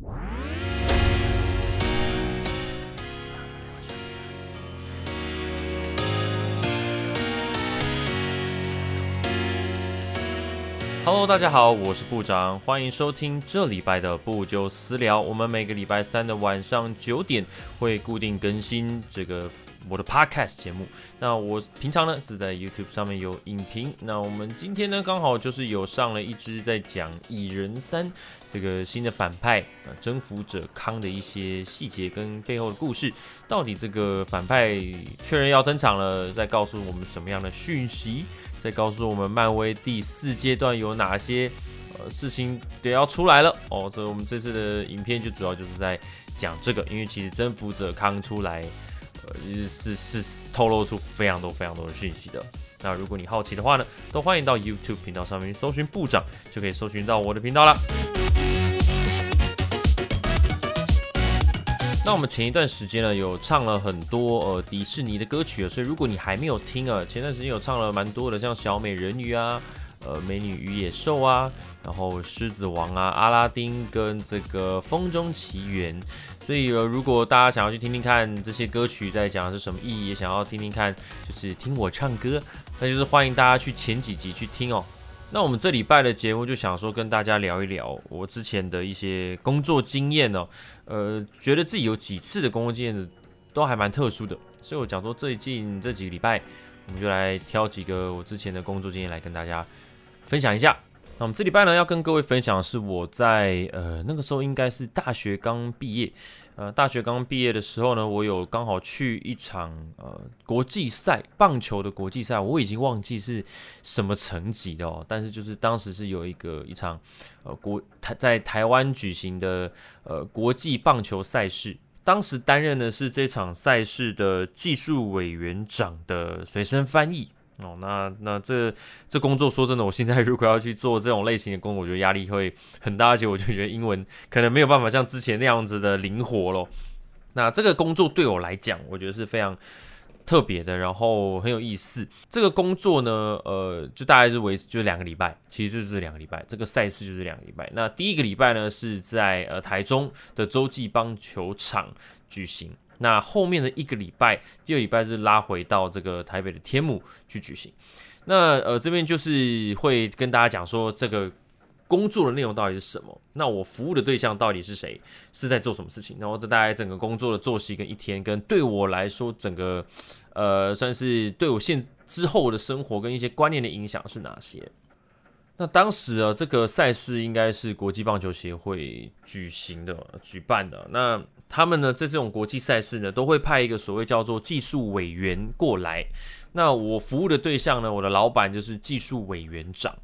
Hello，大家好，我是部长，欢迎收听这礼拜的不就私聊。我们每个礼拜三的晚上九点会固定更新这个我的 Podcast 节目。那我平常呢是在 YouTube 上面有影评。那我们今天呢刚好就是有上了一支在讲蚁人三这个新的反派啊征服者康的一些细节跟背后的故事。到底这个反派确认要登场了，在告诉我们什么样的讯息？再告诉我们漫威第四阶段有哪些呃事情得要出来了哦。所以我们这次的影片就主要就是在讲这个，因为其实征服者康出来，呃是是透露出非常多非常多的讯息的。那如果你好奇的话呢，都欢迎到 YouTube 频道上面去搜寻部长，就可以搜寻到我的频道了。那我们前一段时间呢，有唱了很多呃迪士尼的歌曲所以如果你还没有听啊，前段时间有唱了蛮多的，像小美人鱼啊，呃美女与野兽啊，然后狮子王啊，阿拉丁跟这个风中奇缘，所以如果大家想要去听听看这些歌曲在讲的是什么意义，也想要听听看就是听我唱歌，那就是欢迎大家去前几集去听哦。那我们这礼拜的节目就想说跟大家聊一聊我之前的一些工作经验哦，呃，觉得自己有几次的工作经验都还蛮特殊的，所以我讲说最近这几个礼拜，我们就来挑几个我之前的工作经验来跟大家分享一下。那我们这礼拜呢要跟各位分享的是我在呃那个时候应该是大学刚毕业。呃，大学刚毕业的时候呢，我有刚好去一场呃国际赛棒球的国际赛，我已经忘记是什么层级的哦，但是就是当时是有一个一场呃国台在台湾举行的呃国际棒球赛事，当时担任的是这场赛事的技术委员长的随身翻译。哦，那那这这工作说真的，我现在如果要去做这种类型的工作，我觉得压力会很大，而且我就觉得英文可能没有办法像之前那样子的灵活咯。那这个工作对我来讲，我觉得是非常特别的，然后很有意思。这个工作呢，呃，就大概是维就两个礼拜，其实就是两个礼拜。这个赛事就是两个礼拜。那第一个礼拜呢，是在呃台中的洲际棒球场举行。那后面的一个礼拜，第二礼拜是拉回到这个台北的天母去举行。那呃这边就是会跟大家讲说这个工作的内容到底是什么，那我服务的对象到底是谁，是在做什么事情，然后这大概整个工作的作息跟一天，跟对我来说整个呃算是对我现之后的生活跟一些观念的影响是哪些？那当时啊，这个赛事应该是国际棒球协会举行的、举办的。那他们呢，在这种国际赛事呢，都会派一个所谓叫做技术委员过来。那我服务的对象呢，我的老板就是技术委员长。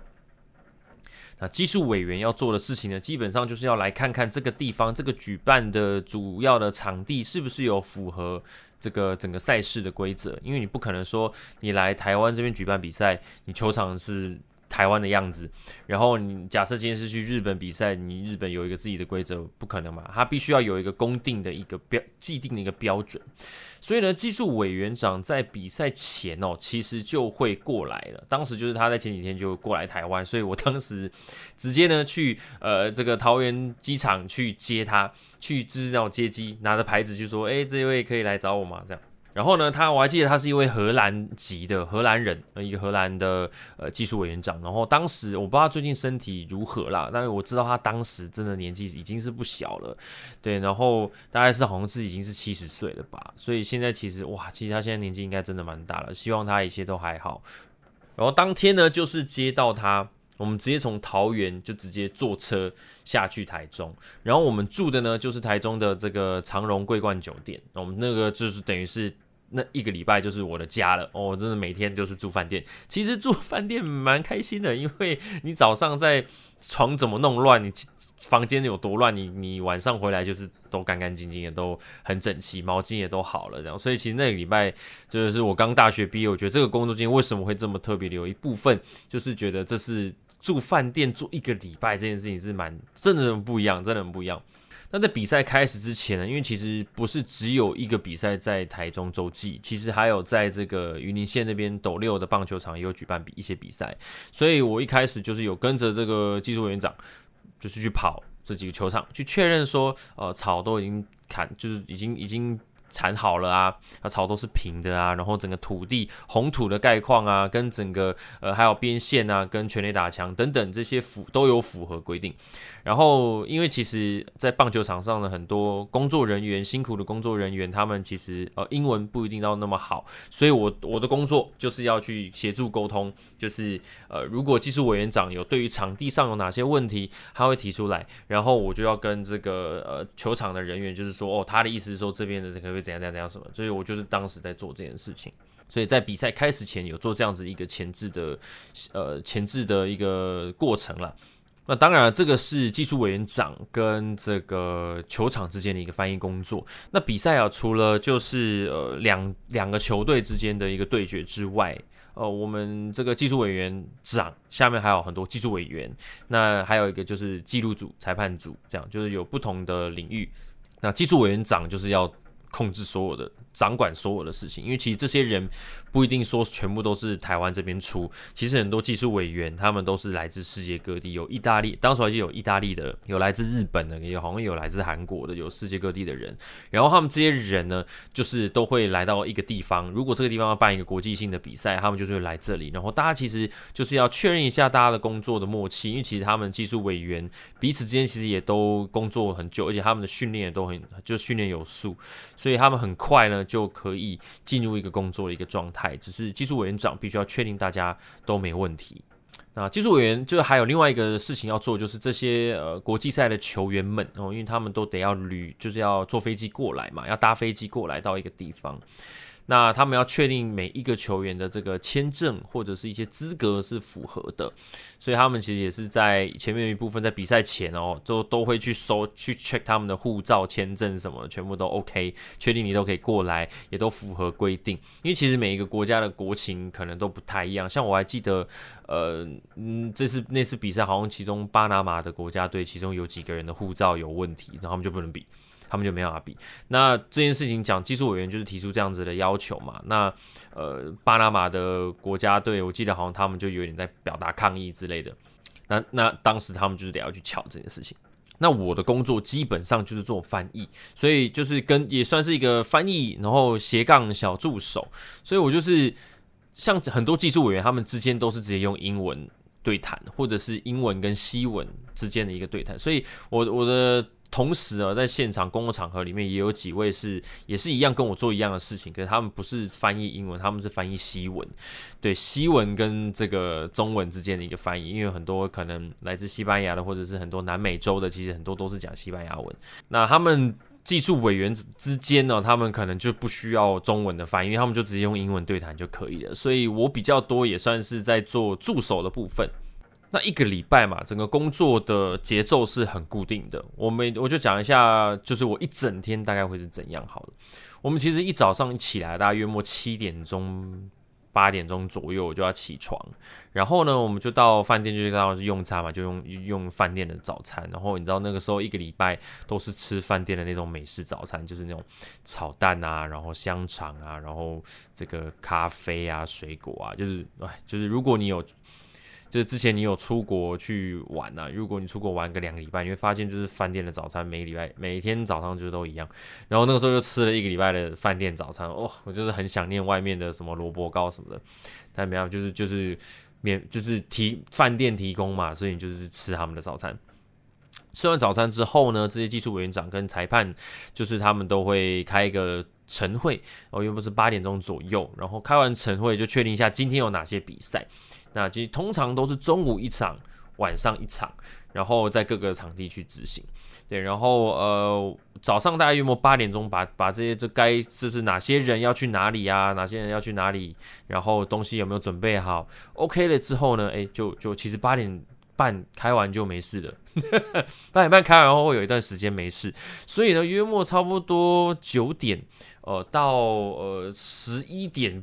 那技术委员要做的事情呢，基本上就是要来看看这个地方、这个举办的主要的场地是不是有符合这个整个赛事的规则。因为你不可能说你来台湾这边举办比赛，你球场是。台湾的样子，然后你假设今天是去日本比赛，你日本有一个自己的规则，不可能嘛？他必须要有一个公定的一个标既定的一个标准。所以呢，技术委员长在比赛前哦，其实就会过来了。当时就是他在前几天就过来台湾，所以我当时直接呢去呃这个桃园机场去接他，去就是那种接机，拿着牌子就说：“哎，这位可以来找我吗？”这样。然后呢，他我还记得他是一位荷兰籍的荷兰人，一个荷兰的呃技术委员长。然后当时我不知道最近身体如何啦，但是我知道他当时真的年纪已经是不小了，对。然后大概是好像是已经是七十岁了吧，所以现在其实哇，其实他现在年纪应该真的蛮大了。希望他一切都还好。然后当天呢，就是接到他，我们直接从桃园就直接坐车下去台中，然后我们住的呢就是台中的这个长荣桂冠酒店，我们那个就是等于是。那一个礼拜就是我的家了哦，真的每天就是住饭店。其实住饭店蛮开心的，因为你早上在床怎么弄乱，你房间有多乱，你你晚上回来就是都干干净净的，都很整齐，毛巾也都好了这样。所以其实那个礼拜就是我刚大学毕业，我觉得这个工作经验为什么会这么特别的？有一部分就是觉得这是住饭店住一个礼拜这件事情是蛮真的很不一样，真的很不一样。那在比赛开始之前呢，因为其实不是只有一个比赛在台中洲际，其实还有在这个云林县那边斗六的棒球场也有举办比一些比赛，所以我一开始就是有跟着这个技术委员长，就是去跑这几个球场去确认说，呃，草都已经砍，就是已经已经。铲好了啊，啊草都是平的啊，然后整个土地红土的概况啊，跟整个呃还有边线啊，跟全垒打墙等等这些符都有符合规定。然后因为其实，在棒球场上的很多工作人员辛苦的工作人员，他们其实呃英文不一定到那么好，所以我我的工作就是要去协助沟通，就是呃如果技术委员长有对于场地上有哪些问题，他会提出来，然后我就要跟这个呃球场的人员就是说，哦他的意思是说这边的这个。怎样怎样怎样什么？所以我就是当时在做这件事情，所以在比赛开始前有做这样子一个前置的呃前置的一个过程了。那当然，这个是技术委员长跟这个球场之间的一个翻译工作。那比赛啊，除了就是呃两两个球队之间的一个对决之外，呃，我们这个技术委员长下面还有很多技术委员，那还有一个就是记录组、裁判组，这样就是有不同的领域。那技术委员长就是要。控制所有的。掌管所有的事情，因为其实这些人不一定说全部都是台湾这边出，其实很多技术委员他们都是来自世界各地，有意大利，当时还是有意大利的，有来自日本的，也好像有来自韩国的，有世界各地的人。然后他们这些人呢，就是都会来到一个地方，如果这个地方要办一个国际性的比赛，他们就是会来这里。然后大家其实就是要确认一下大家的工作的默契，因为其实他们技术委员彼此之间其实也都工作很久，而且他们的训练也都很就训练有素，所以他们很快呢。就可以进入一个工作的一个状态，只是技术委员长必须要确定大家都没问题。那技术委员就还有另外一个事情要做，就是这些呃国际赛的球员们哦，因为他们都得要旅，就是要坐飞机过来嘛，要搭飞机过来到一个地方。那他们要确定每一个球员的这个签证或者是一些资格是符合的，所以他们其实也是在前面一部分在比赛前哦，都都会去搜去 check 他们的护照、签证什么，全部都 OK，确定你都可以过来，也都符合规定。因为其实每一个国家的国情可能都不太一样，像我还记得，呃，嗯，这次那次比赛好像其中巴拿马的国家队其中有几个人的护照有问题，然后他们就不能比。他们就没办法比。那这件事情讲技术委员就是提出这样子的要求嘛。那呃，巴拿马的国家队，我记得好像他们就有点在表达抗议之类的。那那当时他们就是得要去瞧这件事情。那我的工作基本上就是做翻译，所以就是跟也算是一个翻译，然后斜杠小助手。所以我就是像很多技术委员，他们之间都是直接用英文对谈，或者是英文跟西文之间的一个对谈。所以我我的。同时啊，在现场公共场合里面也有几位是也是一样跟我做一样的事情，可是他们不是翻译英文，他们是翻译西文。对西文跟这个中文之间的一个翻译，因为很多可能来自西班牙的，或者是很多南美洲的，其实很多都是讲西班牙文。那他们技术委员之间呢，他们可能就不需要中文的翻译，因为他们就直接用英文对谈就可以了。所以我比较多也算是在做助手的部分。那一个礼拜嘛，整个工作的节奏是很固定的。我们我就讲一下，就是我一整天大概会是怎样好了。我们其实一早上一起来，大概约莫七点钟、八点钟左右我就要起床，然后呢，我们就到饭店就到用餐嘛，就用用饭店的早餐。然后你知道那个时候一个礼拜都是吃饭店的那种美式早餐，就是那种炒蛋啊，然后香肠啊，然后这个咖啡啊、水果啊，就是哎，就是如果你有。就是之前你有出国去玩呐，如果你出国玩个两个礼拜，你会发现就是饭店的早餐每礼拜每天早上就都一样。然后那个时候就吃了一个礼拜的饭店早餐，哦，我就是很想念外面的什么萝卜糕什么的。但没有，就是就是免就是提饭店提供嘛，所以你就是吃他们的早餐。吃完早餐之后呢，这些技术委员长跟裁判就是他们都会开一个晨会，哦，又不是八点钟左右，然后开完晨会就确定一下今天有哪些比赛。那其实通常都是中午一场，晚上一场，然后在各个场地去执行。对，然后呃早上大概约莫八点钟，把把这些这该就是哪些人要去哪里啊，哪些人要去哪里，然后东西有没有准备好，OK 了之后呢，哎就就其实八点半开完就没事了，八点半开完后会有一段时间没事，所以呢约莫差不多九点呃到呃十一点。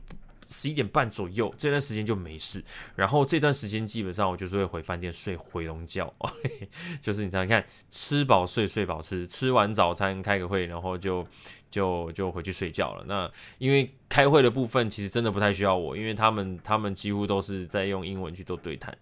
十一点半左右这段时间就没事，然后这段时间基本上我就是会回饭店睡回笼觉，就是你想想看吃饱睡，睡饱吃，吃完早餐开个会，然后就就就回去睡觉了。那因为开会的部分其实真的不太需要我，因为他们他们几乎都是在用英文去做对谈。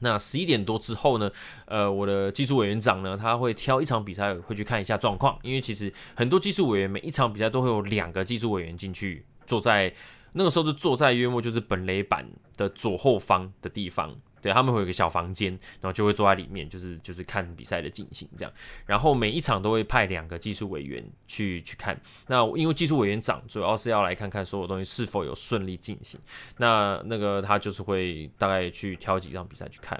那十一点多之后呢，呃，我的技术委员长呢，他会挑一场比赛会去看一下状况，因为其实很多技术委员每一场比赛都会有两个技术委员进去坐在那个时候就坐在约莫就是本垒板的左后方的地方。对他们会有一个小房间，然后就会坐在里面，就是就是看比赛的进行这样。然后每一场都会派两个技术委员去去看。那因为技术委员长主要是要来看看所有东西是否有顺利进行。那那个他就是会大概去挑几场比赛去看。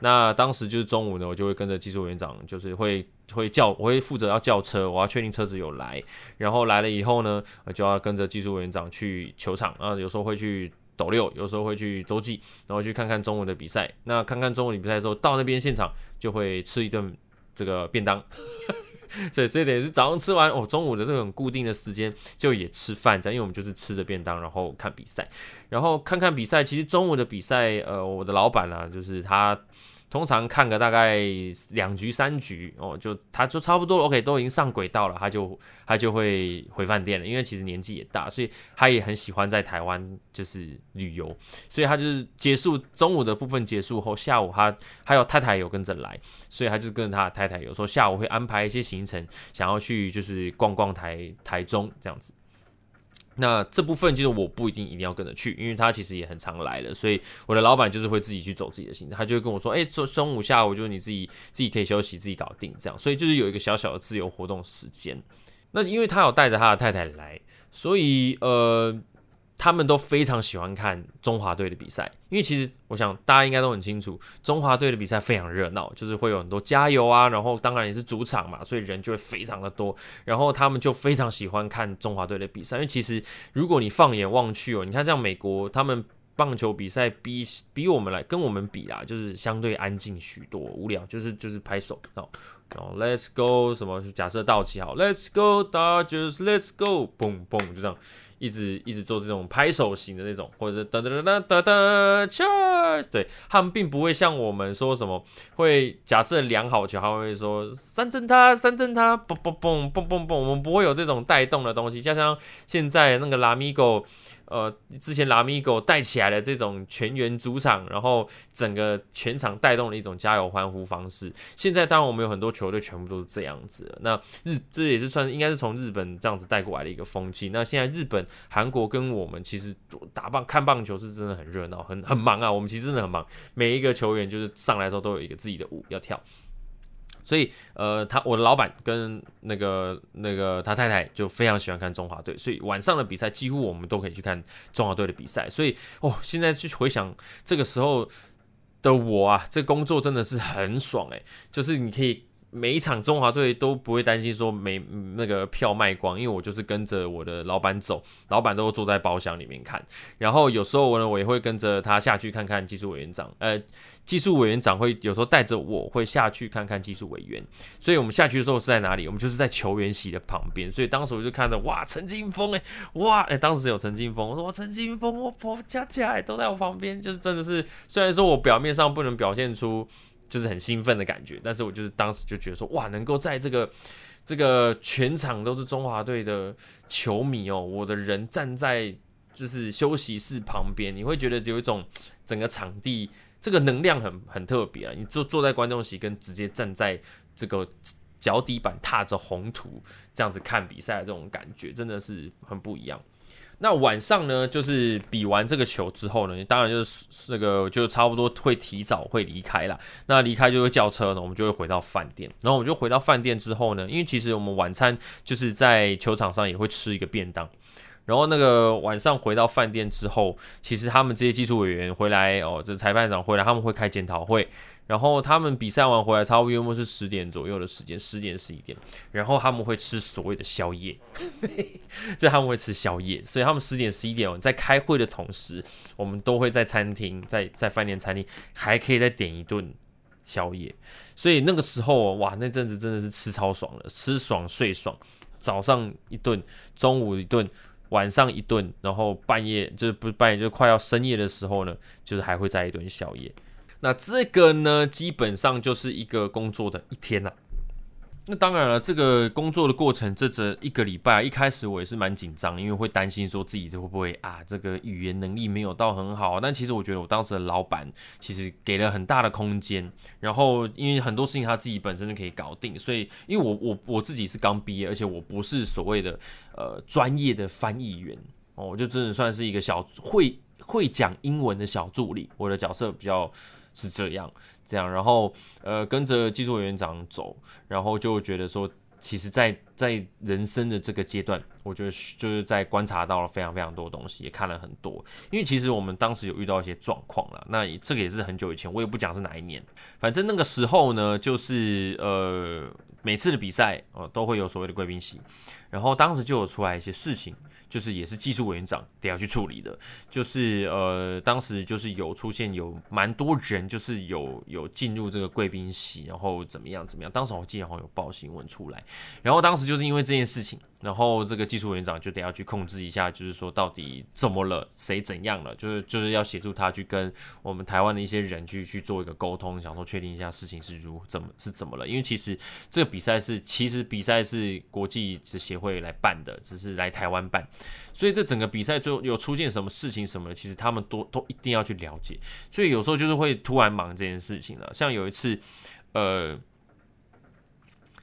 那当时就是中午呢，我就会跟着技术委员长，就是会会叫我会负责要叫车，我要确定车子有来。然后来了以后呢，就要跟着技术委员长去球场啊，有时候会去。斗六有时候会去洲际，然后去看看中午的比赛。那看看中午的比赛之后，到那边现场就会吃一顿这个便当。所以这点是早上吃完哦，中午的这种固定的时间就也吃饭，这样，因为我们就是吃着便当，然后看比赛，然后看看比赛。其实中午的比赛，呃，我的老板呢，就是他。通常看个大概两局三局哦，就他就差不多 OK，都已经上轨道了，他就他就会回饭店了。因为其实年纪也大，所以他也很喜欢在台湾就是旅游，所以他就是结束中午的部分结束后，下午他还有太太有跟着来，所以他就跟着他的太太，有时候下午会安排一些行程，想要去就是逛逛台台中这样子。那这部分就是我不一定一定要跟着去，因为他其实也很常来了，所以我的老板就是会自己去走自己的行程，他就会跟我说，哎，中中午下午就是你自己自己可以休息，自己搞定这样，所以就是有一个小小的自由活动时间。那因为他有带着他的太太来，所以呃。他们都非常喜欢看中华队的比赛，因为其实我想大家应该都很清楚，中华队的比赛非常热闹，就是会有很多加油啊，然后当然也是主场嘛，所以人就会非常的多，然后他们就非常喜欢看中华队的比赛，因为其实如果你放眼望去哦，你看像美国他们。棒球比赛比比我们来跟我们比啦，就是相对安静许多，无聊就是就是拍手，然后然后 Let's go 什么？假设道奇好，Let's go Dodgers，Let's go，嘣嘣就这样，一直一直做这种拍手型的那种，或者噔噔噔噔噔噔对他们并不会像我们说什么会假设量好球，他会说三振他三振他，嘣嘣嘣嘣嘣嘣，我们不会有这种带动的东西，就像现在那个拉米狗。呃，之前拉米狗带起来的这种全员主场，然后整个全场带动的一种加油欢呼方式。现在当然我们有很多球队全部都是这样子。那日这也是算应该是从日本这样子带过来的一个风气。那现在日本、韩国跟我们其实打棒看棒球是真的很热闹，很很忙啊。我们其实真的很忙，每一个球员就是上来之后都有一个自己的舞要跳。所以，呃，他我的老板跟那个那个他太太就非常喜欢看中华队，所以晚上的比赛几乎我们都可以去看中华队的比赛。所以，哦，现在去回想这个时候的我啊，这工作真的是很爽诶，就是你可以。每一场中华队都不会担心说没那个票卖光，因为我就是跟着我的老板走，老板都坐在包厢里面看。然后有时候呢，我也会跟着他下去看看技术委员长，呃，技术委员长会有时候带着我会下去看看技术委员。所以我们下去的时候是在哪里？我们就是在球员席的旁边。所以当时我就看着哇，陈金峰哎，哇哎，当时有陈金峰，我说哇，陈金峰，我婆佳佳哎都在我旁边，就是真的是，虽然说我表面上不能表现出。就是很兴奋的感觉，但是我就是当时就觉得说，哇，能够在这个这个全场都是中华队的球迷哦，我的人站在就是休息室旁边，你会觉得有一种整个场地这个能量很很特别啊。你坐坐在观众席，跟直接站在这个脚底板踏着红土这样子看比赛的这种感觉，真的是很不一样。那晚上呢，就是比完这个球之后呢，当然就是那个就差不多会提早会离开了。那离开就会叫车呢，我们就会回到饭店。然后我们就回到饭店之后呢，因为其实我们晚餐就是在球场上也会吃一个便当。然后那个晚上回到饭店之后，其实他们这些技术委员回来哦，这裁判长回来，他们会开检讨会。然后他们比赛完回来，差不多约莫是十点左右的时间，十点十一点。然后他们会吃所谓的宵夜，这他们会吃宵夜。所以他们十点十一点在开会的同时，我们都会在餐厅，在在饭店餐厅还可以再点一顿宵夜。所以那个时候哇，那阵子真的是吃超爽了，吃爽睡爽。早上一顿，中午一顿。晚上一顿，然后半夜就是不半夜，就快要深夜的时候呢，就是还会再一顿宵夜。那这个呢，基本上就是一个工作的一天呐。那当然了，这个工作的过程，这这一个礼拜，一开始我也是蛮紧张，因为会担心说自己这会不会啊，这个语言能力没有到很好。但其实我觉得我当时的老板其实给了很大的空间，然后因为很多事情他自己本身就可以搞定，所以因为我我我自己是刚毕业，而且我不是所谓的呃专业的翻译员哦，我就真的算是一个小会会讲英文的小助理，我的角色比较。是这样，这样，然后呃，跟着技术委员长走，然后就觉得说，其实，在在人生的这个阶段，我觉得就是在观察到了非常非常多东西，也看了很多。因为其实我们当时有遇到一些状况了，那这个也是很久以前，我也不讲是哪一年，反正那个时候呢，就是呃，每次的比赛哦，都会有所谓的贵宾席，然后当时就有出来一些事情。就是也是技术委员长得要去处理的，就是呃，当时就是有出现有蛮多人，就是有有进入这个贵宾席，然后怎么样怎么样，当时我记得好像有报新闻出来，然后当时就是因为这件事情。然后这个技术委员长就得要去控制一下，就是说到底怎么了，谁怎样了，就是就是要协助他去跟我们台湾的一些人去去做一个沟通，想说确定一下事情是如怎么是怎么了。因为其实这个比赛是其实比赛是国际的协会来办的，只是来台湾办，所以这整个比赛就有出现什么事情什么的，其实他们都都一定要去了解。所以有时候就是会突然忙这件事情了，像有一次，呃。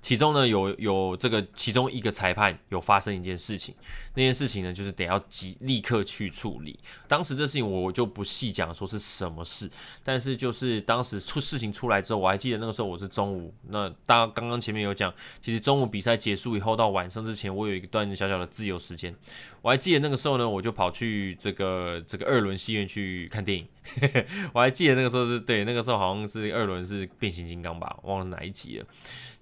其中呢，有有这个其中一个裁判有发生一件事情，那件事情呢，就是得要即立刻去处理。当时这事情我就不细讲说是什么事，但是就是当时出事情出来之后，我还记得那个时候我是中午，那大刚刚前面有讲，其实中午比赛结束以后到晚上之前，我有一段小小的自由时间，我还记得那个时候呢，我就跑去这个这个二轮戏院去看电影。我还记得那个时候是对，那个时候好像是二轮是变形金刚吧，忘了哪一集了。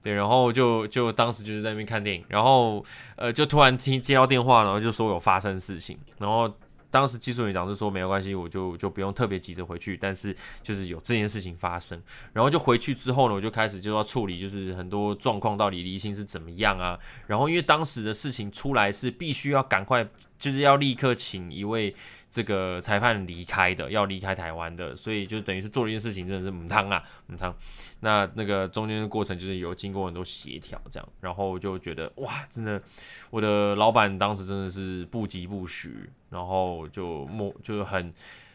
对，然后就就当时就是在那边看电影，然后呃，就突然听接到电话，然后就说有发生事情，然后当时技术员长是说没有关系，我就就不用特别急着回去，但是就是有这件事情发生，然后就回去之后呢，我就开始就要处理，就是很多状况到底离心是怎么样啊，然后因为当时的事情出来是必须要赶快，就是要立刻请一位。这个裁判离开的，要离开台湾的，所以就等于是做了一件事情，真的是母汤啊，母汤。那那个中间的过程就是有经过很多协调，这样，然后就觉得哇，真的，我的老板当时真的是不疾不徐，然后就默就是很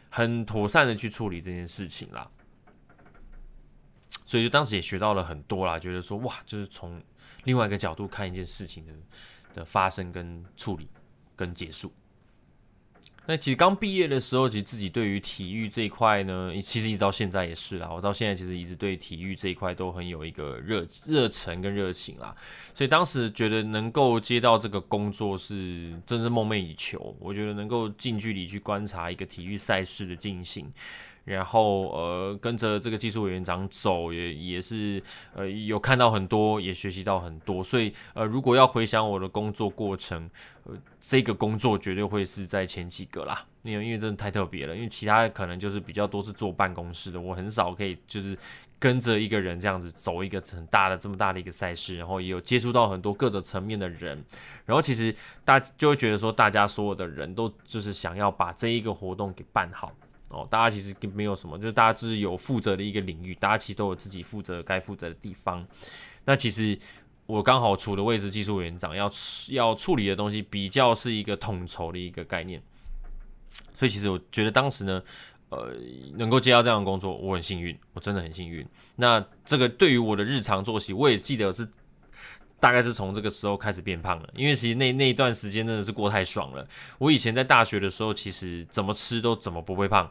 很妥善的去处理这件事情啦。所以就当时也学到了很多啦，觉得说哇，就是从另外一个角度看一件事情的的发生跟处理跟结束。那其实刚毕业的时候，其实自己对于体育这一块呢，其实一直到现在也是啦。我到现在其实一直对体育这一块都很有一个热热忱跟热情啦。所以当时觉得能够接到这个工作是真是梦寐以求。我觉得能够近距离去观察一个体育赛事的进行。然后呃，跟着这个技术委员长走，也也是呃有看到很多，也学习到很多。所以呃，如果要回想我的工作过程，呃，这个工作绝对会是在前几个啦。因为因为真的太特别了，因为其他可能就是比较多是坐办公室的，我很少可以就是跟着一个人这样子走一个很大的这么大的一个赛事，然后也有接触到很多各个层面的人。然后其实大就会觉得说，大家所有的人都就是想要把这一个活动给办好。哦，大家其实没有什么，就是大家就是有负责的一个领域，大家其实都有自己负责该负责的地方。那其实我刚好处的位置，技术委员长要要处理的东西，比较是一个统筹的一个概念。所以其实我觉得当时呢，呃，能够接到这样的工作，我很幸运，我真的很幸运。那这个对于我的日常作息，我也记得是。大概是从这个时候开始变胖了，因为其实那那一段时间真的是过太爽了。我以前在大学的时候，其实怎么吃都怎么不会胖，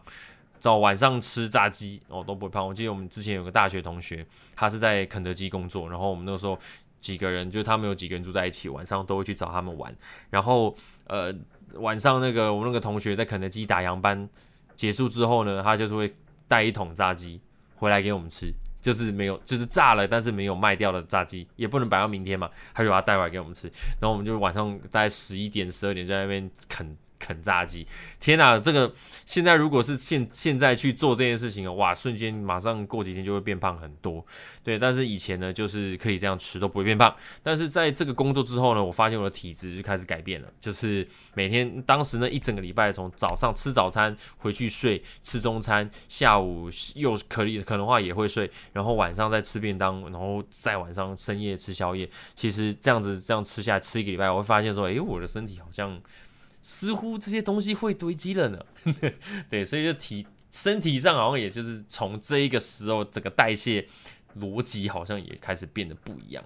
早晚上吃炸鸡哦都不会胖。我记得我们之前有个大学同学，他是在肯德基工作，然后我们那时候几个人，就他们有几个人住在一起，晚上都会去找他们玩。然后呃晚上那个我们那个同学在肯德基打烊班结束之后呢，他就是会带一桶炸鸡回来给我们吃。就是没有，就是炸了，但是没有卖掉的炸鸡，也不能摆到明天嘛，他就把它带回来给我们吃。然后我们就晚上大概十一点、十二点在那边啃啃炸鸡。天哪，这个现在如果是现现在去做这件事情哇，瞬间马上过几天就会变胖很多。对，但是以前呢，就是可以这样吃都不会变胖。但是在这个工作之后呢，我发现我的体质就开始改变了，就是每天当时呢一整个礼拜从早上吃早餐回去睡，吃中餐，下午又可以可能话也会睡，然后晚上再吃便当，然后再晚上深夜吃宵夜。其实这样子这样吃下来吃一个礼拜，我会发现说，哎，我的身体好像似乎这些东西会堆积了呢。对，所以就体身体上好像也就是从这一个时候，整个代谢逻辑好像也开始变得不一样。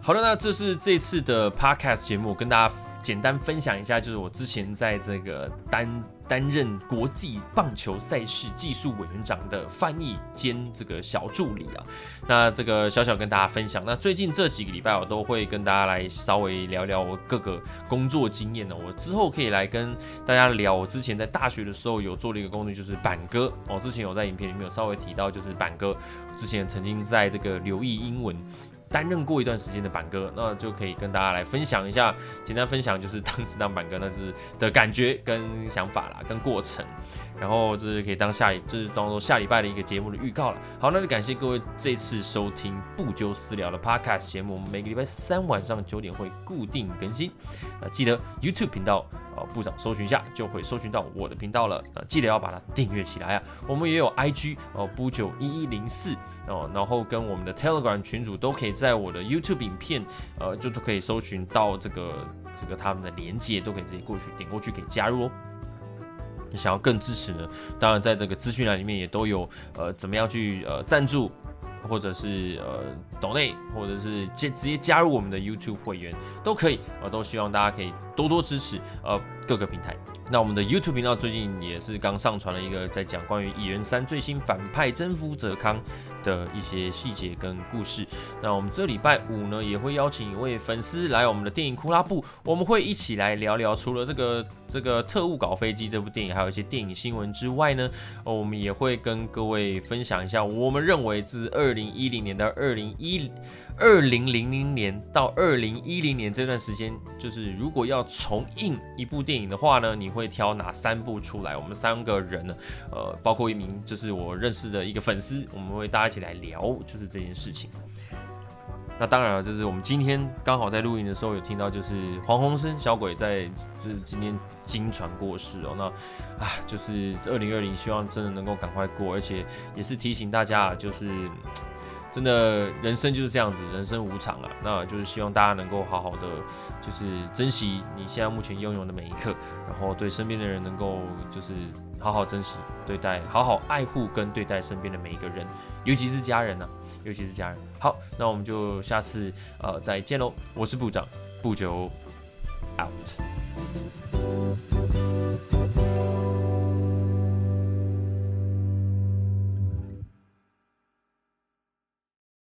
好的，那这是这次的 podcast 节目，跟大家简单分享一下，就是我之前在这个单。担任国际棒球赛事技术委员长的翻译兼这个小助理啊，那这个小小跟大家分享。那最近这几个礼拜，我都会跟大家来稍微聊聊我各个工作经验呢。我之后可以来跟大家聊，我之前在大学的时候有做了一个工作，就是板哥。我之前有在影片里面有稍微提到，就是板哥之前曾经在这个留意英文。担任过一段时间的板哥，那就可以跟大家来分享一下，简单分享就是当时当板哥那是的感觉跟想法啦，跟过程。然后这是可以当下礼，这是当做下礼拜的一个节目的预告了。好，那就感谢各位这次收听不纠私聊的 Podcast 节目，我们每个礼拜三晚上九点会固定更新。那记得 YouTube 频道。部长搜寻一下就会搜寻到我的频道了，呃，记得要把它订阅起来啊。我们也有 IG 哦，不九一一零四哦，然后跟我们的 Telegram 群组都可以在我的 YouTube 影片，呃，就都可以搜寻到这个这个他们的连接，都可以直接过去点过去可以加入哦。想要更支持呢？当然在这个资讯栏里面也都有，呃，怎么样去呃赞助。或者是呃岛内，或者是接直接加入我们的 YouTube 会员都可以，我都希望大家可以多多支持呃各个平台。那我们的 YouTube 频道最近也是刚上传了一个在讲关于《蚁人三》最新反派征服者康的一些细节跟故事。那我们这礼拜五呢，也会邀请一位粉丝来我们的电影库拉布，我们会一起来聊聊除了这个这个特务搞飞机这部电影，还有一些电影新闻之外呢，我们也会跟各位分享一下，我们认为自二零一零年到二零一。二零零零年到二零一零年这段时间，就是如果要重映一部电影的话呢，你会挑哪三部出来？我们三个人呢，呃，包括一名就是我认识的一个粉丝，我们会大家一起来聊，就是这件事情。那当然了，就是我们今天刚好在录音的时候有听到，就是黄鸿升小鬼在就是今天经传过世哦。那啊，就是二零二零，希望真的能够赶快过，而且也是提醒大家，就是。真的，人生就是这样子，人生无常啊。那就是希望大家能够好好的，就是珍惜你现在目前拥有的每一刻，然后对身边的人能够就是好好珍惜对待，好好爱护跟对待身边的每一个人，尤其是家人呢，尤其是家人。好，那我们就下次呃再见喽。我是部长，不久 out。